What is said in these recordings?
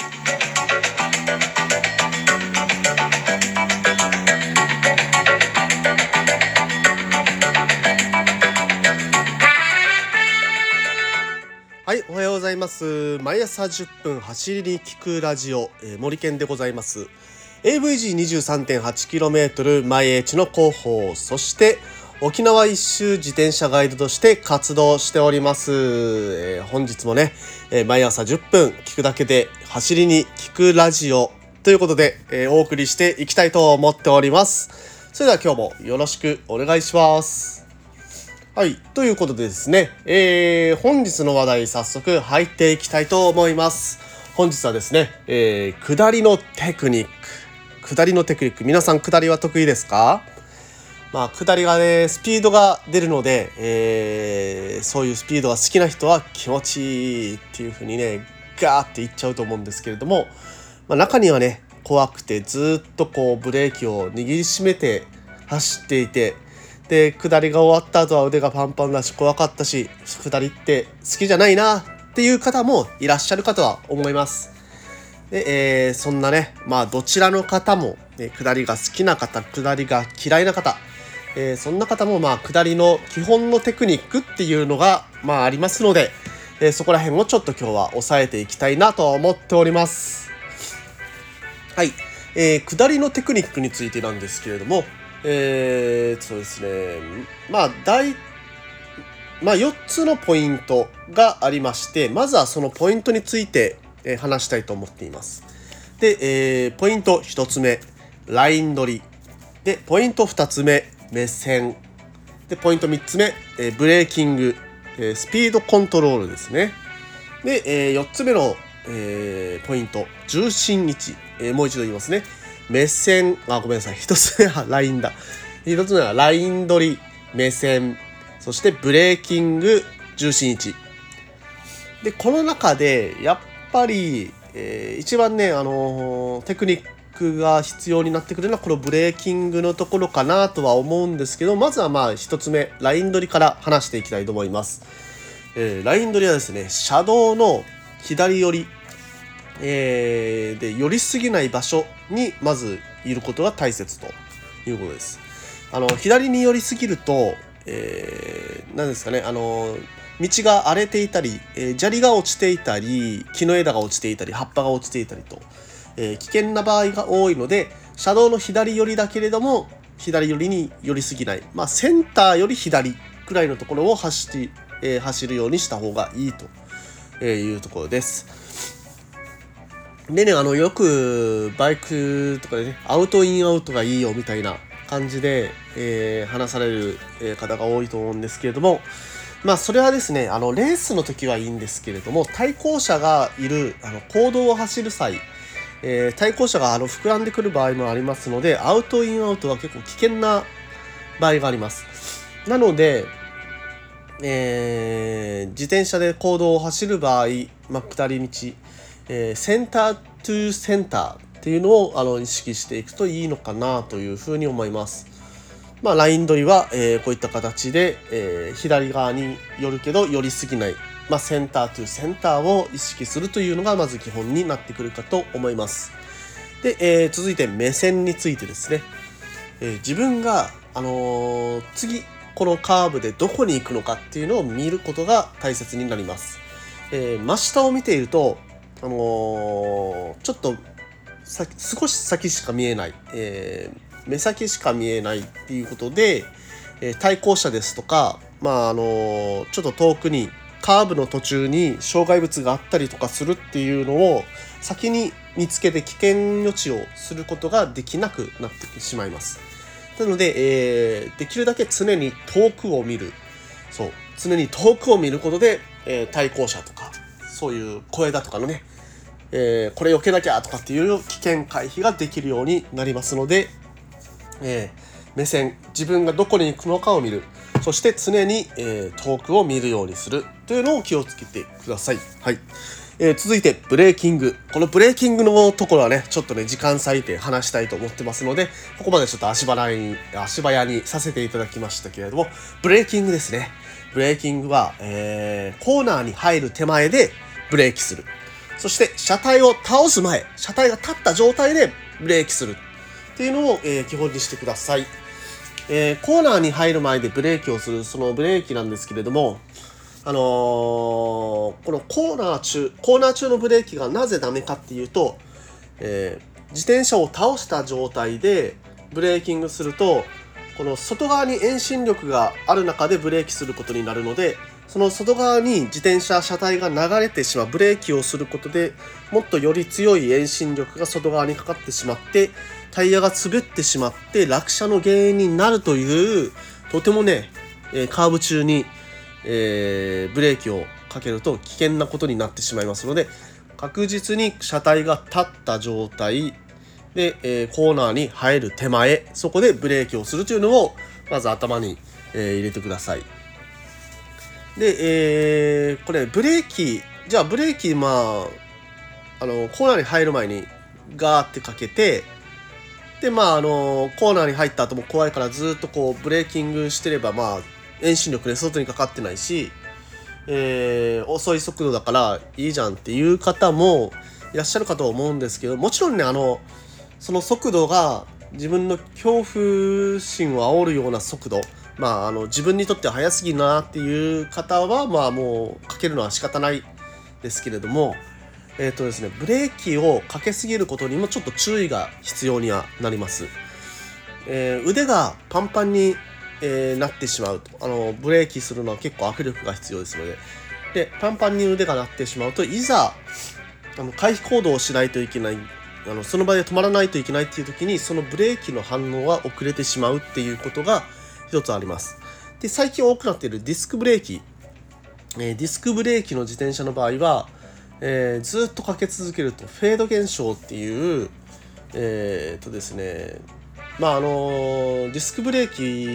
はい、おはようございます。毎朝10分走りに聞くラジオ、えー、森健でございます。AVG23.8km 前へ地の広報、そして沖縄一周自転車ガイドとして活動しております。えー、本日もね、えー、毎朝10分聞くだけで走りに聞くラジオということで、えお送りしていきたいと思っております。それでは今日もよろしくお願いします。はい。ということでですね、えー、本日の話題早速入っていきたいと思います。本日はですね、えー、下りのテクニック。下りのテクニック。皆さん下りは得意ですか？まあ、下りがね、スピードが出るので、えー、そういうスピードが好きな人は気持ちいいっていう風にね、ガーっていっちゃうと思うんですけれども、まあ、中にはね、怖くてずっとこうブレーキを握りしめて走っていて、で下りが終わった後は腕がパンパンだし怖かったし下りって好きじゃないなっていう方もいらっしゃるかとは思います。で、えー、そんなねまあどちらの方も、ね、下りが好きな方下りが嫌いな方、えー、そんな方もまあ下りの基本のテクニックっていうのがまあありますので、えー、そこら辺をちょっと今日は押さえていきたいなと思っております。はい、えー、下りのテクニックについてなんですけれども、えー、そうですね。まあ、大、まあ、4つのポイントがありまして、まずはそのポイントについて、え、話したいと思っています。で、えー、ポイント1つ目、ライン取り。で、ポイント2つ目、目線。で、ポイント3つ目、えー、ブレーキング、えー、スピードコントロールですね。で、えー、4つ目の、えー、ポイント、重心位置。えー、もう一度言いますね。目線、あ、ごめんなさい。一つ目は ラインだ。一つ目はライン取り、目線、そしてブレーキング、重心位置。で、この中で、やっぱり、えー、一番ね、あのー、テクニックが必要になってくるのは、このブレーキングのところかなとは思うんですけど、まずはまあ、一つ目、ライン取りから話していきたいと思います。えー、ライン取りはですね、車道の左寄りえー、で寄りすぎない場所にまずいることが大切ということです。あの左に寄りすぎると、えー、ですかねあの道が荒れていたり、えー、砂利が落ちていたり木の枝が落ちていたり葉っぱが落ちていたりと、えー、危険な場合が多いので車道の左寄りだけれども左寄りに寄りすぎない、まあ、センターより左くらいのところを走り、えー、走るようにした方がいいというところです。でね、あの、よくバイクとかでね、アウトインアウトがいいよみたいな感じで、えー、話される方が多いと思うんですけれども、まあ、それはですね、あの、レースの時はいいんですけれども、対向車がいる、あの、行動を走る際、えー、対向車があの膨らんでくる場合もありますので、アウトインアウトは結構危険な場合があります。なので、えー、自転車で公道を走る場合、まあ、下り道、えー、センタートゥーセンターっていうのをあの意識していくといいのかなというふうに思います。まあ、ライン取りは、えー、こういった形で、えー、左側に寄るけど寄りすぎない、まあ、センタートゥセンターを意識するというのがまず基本になってくるかと思います。で、えー、続いて目線についてですね。え自分が、あの次このカーブでどこに行くのかっていうのを見ることが大切になります。え真下を見ているとあの、ちょっと少し先しか見えない、えー、目先しか見えないっていうことで、えー、対向車ですとか、まああの、ちょっと遠くにカーブの途中に障害物があったりとかするっていうのを先に見つけて危険予知をすることができなくなってしまいます。なので、えー、できるだけ常に遠くを見る。そう。常に遠くを見ることで、えー、対向車とか、そういう声だとかのね、えー、これ避けなきゃとかっていう危険回避ができるようになりますので、えー、目線自分がどこに行くのかを見るそして常に、えー、遠くを見るようにするというのを気をつけてください。はいえー、続いてブレーキング。このブレーキングのところはね、ちょっとね、時間割いて話したいと思ってますので、ここまでちょっと足早に、足早にさせていただきましたけれども、ブレーキングですね。ブレーキングは、えー、コーナーに入る手前でブレーキする。そして車体を倒す前、車体が立った状態でブレーキするっていうのを、えー、基本にしてください。えー、コーナーに入る前でブレーキをするそのブレーキなんですけれども、あのー、このコーナー中、コーナー中のブレーキがなぜダメかっていうと、えー、自転車を倒した状態でブレーキングすると、この外側に遠心力がある中でブレーキすることになるので、その外側に自転車車体が流れてしまうブレーキをすることでもっとより強い遠心力が外側にかかってしまってタイヤが滑ってしまって落車の原因になるというとてもね、カーブ中に、えー、ブレーキをかけると危険なことになってしまいますので確実に車体が立った状態で、えー、コーナーに入る手前そこでブレーキをするというのをまず頭に、えー、入れてください。で、えー、これブレーキじゃあブレーキまああのコーナーに入る前にガーってかけてでまああのコーナーに入った後も怖いからずっとこうブレーキングしてればまあ遠心力ね外にかかってないし、えー、遅い速度だからいいじゃんっていう方もいらっしゃるかと思うんですけどもちろんねあのその速度が自分の恐怖心を煽るような速度まあ、あの自分にとっては早すぎるなっていう方は、まあ、もうかけるのは仕方ないですけれども、えっ、ー、とですね、ブレーキをかけすぎることにもちょっと注意が必要にはなります。えー、腕がパンパンに、えー、なってしまうとあのブレーキするのは結構握力が必要ですのででパンパンに腕が鳴ってしまうといざあの回避行動をしないといけないあのその場で止まらないといけないっていう時にそのブレーキの反応は遅れてしまうっていうことが一つあります。で、最近多くなっているディスクブレーキ。えー、ディスクブレーキの自転車の場合は、えー、ずっとかけ続けるとフェード現象っていう、えー、とですね、まああのディスクブレー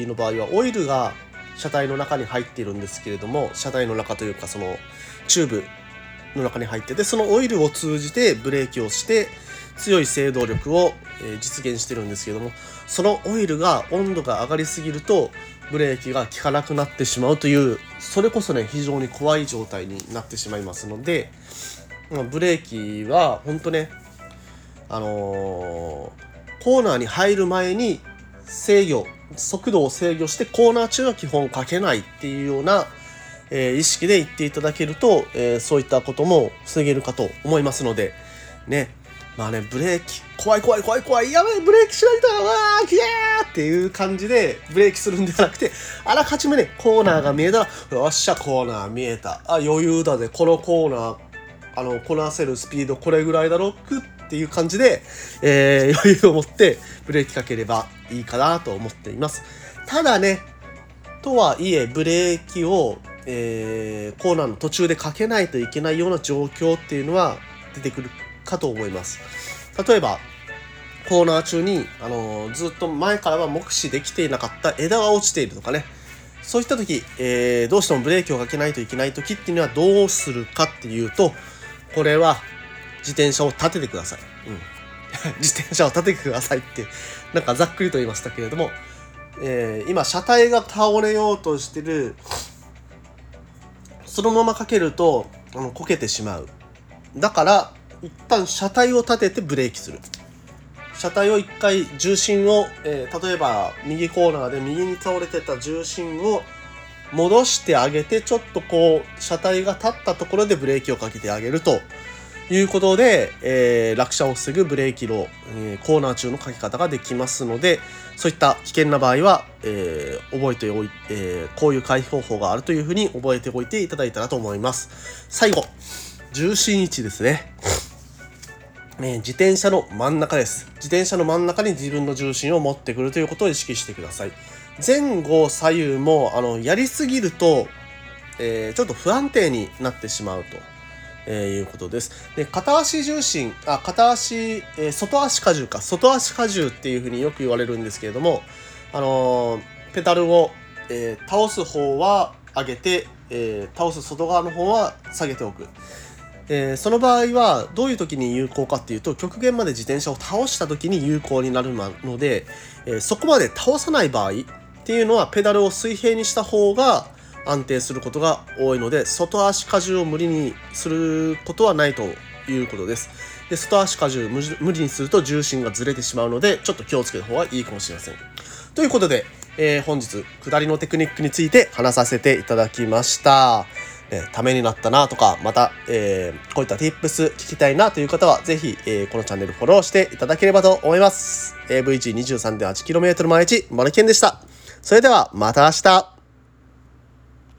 キの場合はオイルが車体の中に入っているんですけれども車体の中というかそのチューブの中に入っててそのオイルを通じてブレーキをして強い制動力を実現してるんですけどもそのオイルが温度が上がりすぎるとブレーキが効かなくなってしまうというそれこそね非常に怖い状態になってしまいますのでブレーキは本当ねあのー、コーナーに入る前に制御速度を制御してコーナー中は基本かけないっていうような、えー、意識で言っていただけると、えー、そういったことも防げるかと思いますのでね。まあね、ブレーキ、怖い怖い怖い怖い、やばい、ブレーキしないと、わー、キャーっていう感じでブレーキするんではなくて、あらかじめね、コーナーが見えた。ら、よっしゃ、コーナー見えた。あ、余裕だぜ、このコーナー、あの、こなせるスピードこれぐらいだろ。うっっていう感じで、えー、余裕を持ってブレーキかければいいかなと思っています。ただね、とはいえ、ブレーキを、えー、コーナーの途中でかけないといけないような状況っていうのは出てくるかと思います。例えば、コーナー中に、あのー、ずっと前からは目視できていなかった枝が落ちているとかね、そういった時、えー、どうしてもブレーキをかけないといけない時っていうのはどうするかっていうと、これは自転車を立ててください。うん。自転車を立ててくださいって、なんかざっくりと言いましたけれども、えー、今車体が倒れようとしてる、そのままかけると、あの、こけてしまう。だから、一旦車体を立ててブレーキする車体を一回重心を、えー、例えば右コーナーで右に倒れてた重心を戻してあげてちょっとこう車体が立ったところでブレーキをかけてあげるということで、えー、落車を防ぐブレーキの、えー、コーナー中のかけ方ができますのでそういった危険な場合は、えー、覚えておいて、えこういう回避方法があるというふうに覚えておいていただいたらと思います最後重心位置ですねえ自転車の真ん中です。自転車の真ん中に自分の重心を持ってくるということを意識してください。前後左右もあのやりすぎると、えー、ちょっと不安定になってしまうと。えー、いうことです。で、片足重心、あ、片足、えー、外足荷重か、外足荷重っていうふうによく言われるんですけれども、あのー、ペダルを、え倒す方は上げて、え倒す外側の方は下げておく。えー、その場合はどういう時に有効かっていうと極限まで自転車を倒した時に有効になるので、えー、そこまで倒さない場合っていうのはペダルを水平にした方が安定することが多いので外足荷重を無理にすることはないということです。で、外足荷重無理にすると重心がずれてしまうので、ちょっと気をつけた方がいいかもしれません。ということで、えー、本日、下りのテクニックについて話させていただきました。え、ためになったなとか、また、えー、こういった tips 聞きたいなという方は、ぜひ、えー、このチャンネルフォローしていただければと思います。AV123.8km 毎日、マルケンでした。それでは、また明日